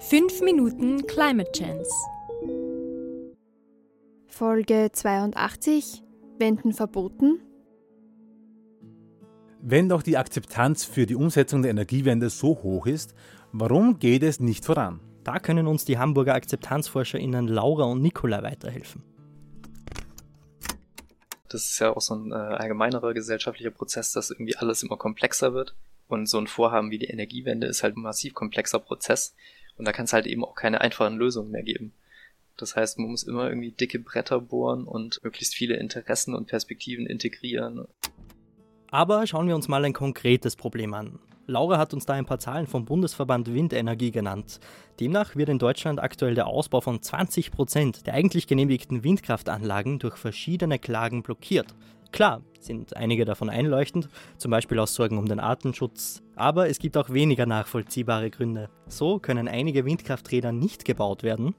5 Minuten Climate Chance. Folge 82 Wenden verboten. Wenn doch die Akzeptanz für die Umsetzung der Energiewende so hoch ist, warum geht es nicht voran? Da können uns die Hamburger AkzeptanzforscherInnen Laura und Nicola weiterhelfen. Das ist ja auch so ein äh, allgemeinerer gesellschaftlicher Prozess, dass irgendwie alles immer komplexer wird. Und so ein Vorhaben wie die Energiewende ist halt ein massiv komplexer Prozess. Und da kann es halt eben auch keine einfachen Lösungen mehr geben. Das heißt, man muss immer irgendwie dicke Bretter bohren und möglichst viele Interessen und Perspektiven integrieren. Aber schauen wir uns mal ein konkretes Problem an. Laura hat uns da ein paar Zahlen vom Bundesverband Windenergie genannt. Demnach wird in Deutschland aktuell der Ausbau von 20 Prozent der eigentlich genehmigten Windkraftanlagen durch verschiedene Klagen blockiert. Klar, sind einige davon einleuchtend, zum Beispiel aus Sorgen um den Artenschutz, aber es gibt auch weniger nachvollziehbare Gründe. So können einige Windkrafträder nicht gebaut werden,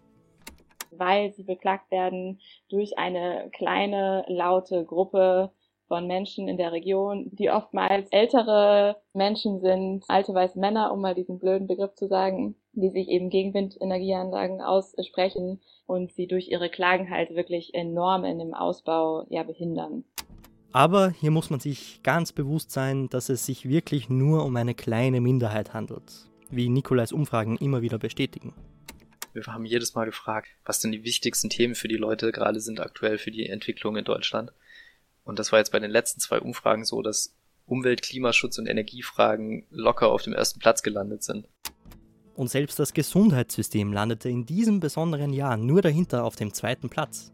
weil sie beklagt werden durch eine kleine, laute Gruppe von Menschen in der Region, die oftmals ältere Menschen sind, alte weiße Männer, um mal diesen blöden Begriff zu sagen, die sich eben gegen Windenergieanlagen aussprechen und sie durch ihre Klagen halt wirklich enorm in dem Ausbau ja behindern. Aber hier muss man sich ganz bewusst sein, dass es sich wirklich nur um eine kleine Minderheit handelt, wie Nikolais Umfragen immer wieder bestätigen. Wir haben jedes Mal gefragt, was denn die wichtigsten Themen für die Leute gerade sind aktuell für die Entwicklung in Deutschland. Und das war jetzt bei den letzten zwei Umfragen so, dass Umwelt, Klimaschutz und Energiefragen locker auf dem ersten Platz gelandet sind. Und selbst das Gesundheitssystem landete in diesem besonderen Jahr nur dahinter auf dem zweiten Platz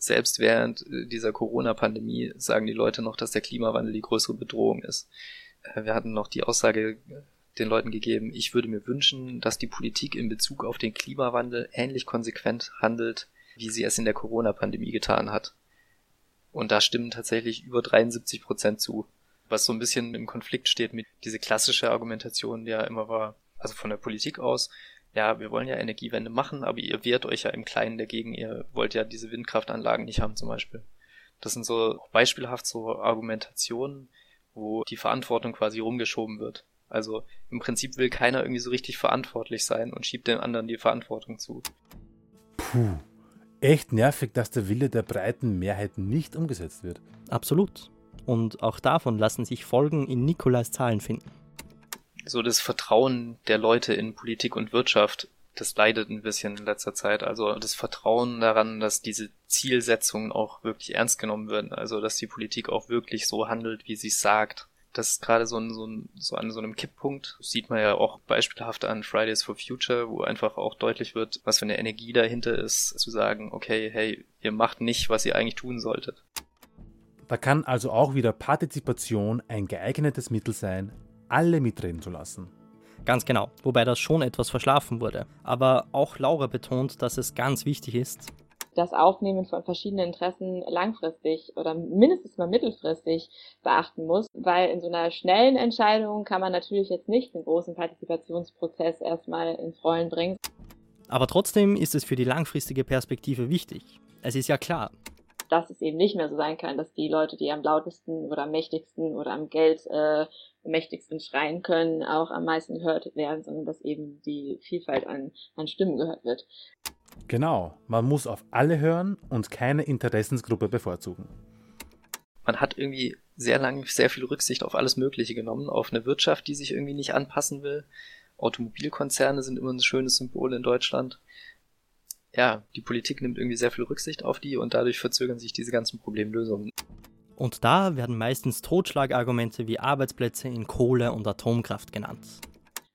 selbst während äh, dieser Corona-Pandemie sagen die Leute noch, dass der Klimawandel die größere Bedrohung ist. Äh, wir hatten noch die Aussage äh, den Leuten gegeben, ich würde mir wünschen, dass die Politik in Bezug auf den Klimawandel ähnlich konsequent handelt, wie sie es in der Corona-Pandemie getan hat. Und da stimmen tatsächlich über 73 Prozent zu, was so ein bisschen im Konflikt steht mit diese klassische Argumentation, die ja immer war, also von der Politik aus, ja, wir wollen ja Energiewende machen, aber ihr wehrt euch ja im Kleinen dagegen, ihr wollt ja diese Windkraftanlagen nicht haben zum Beispiel. Das sind so beispielhaft so Argumentationen, wo die Verantwortung quasi rumgeschoben wird. Also im Prinzip will keiner irgendwie so richtig verantwortlich sein und schiebt dem anderen die Verantwortung zu. Puh, echt nervig, dass der Wille der breiten Mehrheit nicht umgesetzt wird. Absolut. Und auch davon lassen sich Folgen in Nikolais Zahlen finden so das Vertrauen der Leute in Politik und Wirtschaft, das leidet ein bisschen in letzter Zeit. Also das Vertrauen daran, dass diese Zielsetzungen auch wirklich ernst genommen werden. Also dass die Politik auch wirklich so handelt, wie sie es sagt. Das ist gerade so, ein, so, ein, so an so einem Kipppunkt. Das sieht man ja auch beispielhaft an Fridays for Future, wo einfach auch deutlich wird, was für eine Energie dahinter ist, zu sagen, okay, hey, ihr macht nicht, was ihr eigentlich tun solltet. Da kann also auch wieder Partizipation ein geeignetes Mittel sein, alle mitreden zu lassen. Ganz genau, wobei das schon etwas verschlafen wurde. Aber auch Laura betont, dass es ganz wichtig ist, das Aufnehmen von verschiedenen Interessen langfristig oder mindestens mal mittelfristig beachten muss, weil in so einer schnellen Entscheidung kann man natürlich jetzt nicht den großen Partizipationsprozess erstmal ins Rollen bringen. Aber trotzdem ist es für die langfristige Perspektive wichtig. Es ist ja klar, dass es eben nicht mehr so sein kann, dass die Leute, die am lautesten oder am mächtigsten oder am Geld äh, mächtigsten schreien können, auch am meisten gehört werden, sondern dass eben die Vielfalt an, an Stimmen gehört wird. Genau, man muss auf alle hören und keine Interessensgruppe bevorzugen. Man hat irgendwie sehr lange sehr viel Rücksicht auf alles Mögliche genommen, auf eine Wirtschaft, die sich irgendwie nicht anpassen will. Automobilkonzerne sind immer ein schönes Symbol in Deutschland. Ja, die Politik nimmt irgendwie sehr viel Rücksicht auf die und dadurch verzögern sich diese ganzen Problemlösungen. Und da werden meistens Totschlagargumente wie Arbeitsplätze in Kohle und Atomkraft genannt.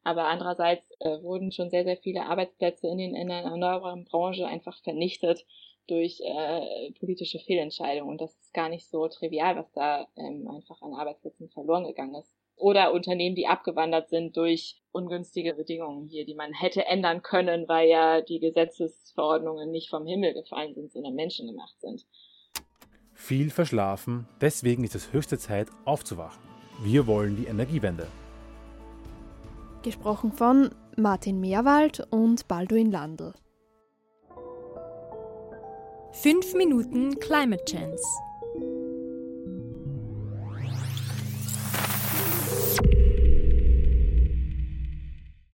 Aber andererseits äh, wurden schon sehr, sehr viele Arbeitsplätze in, den, in der erneuerbaren Branche einfach vernichtet durch äh, politische Fehlentscheidungen. Und das ist gar nicht so trivial, was da ähm, einfach an Arbeitsplätzen verloren gegangen ist. Oder Unternehmen, die abgewandert sind durch ungünstige Bedingungen hier, die man hätte ändern können, weil ja die Gesetzesverordnungen nicht vom Himmel gefallen sind, sondern menschengemacht sind viel verschlafen, deswegen ist es höchste Zeit aufzuwachen. Wir wollen die Energiewende. Gesprochen von Martin Meerwald und Balduin Landl. 5 Minuten Climate Chance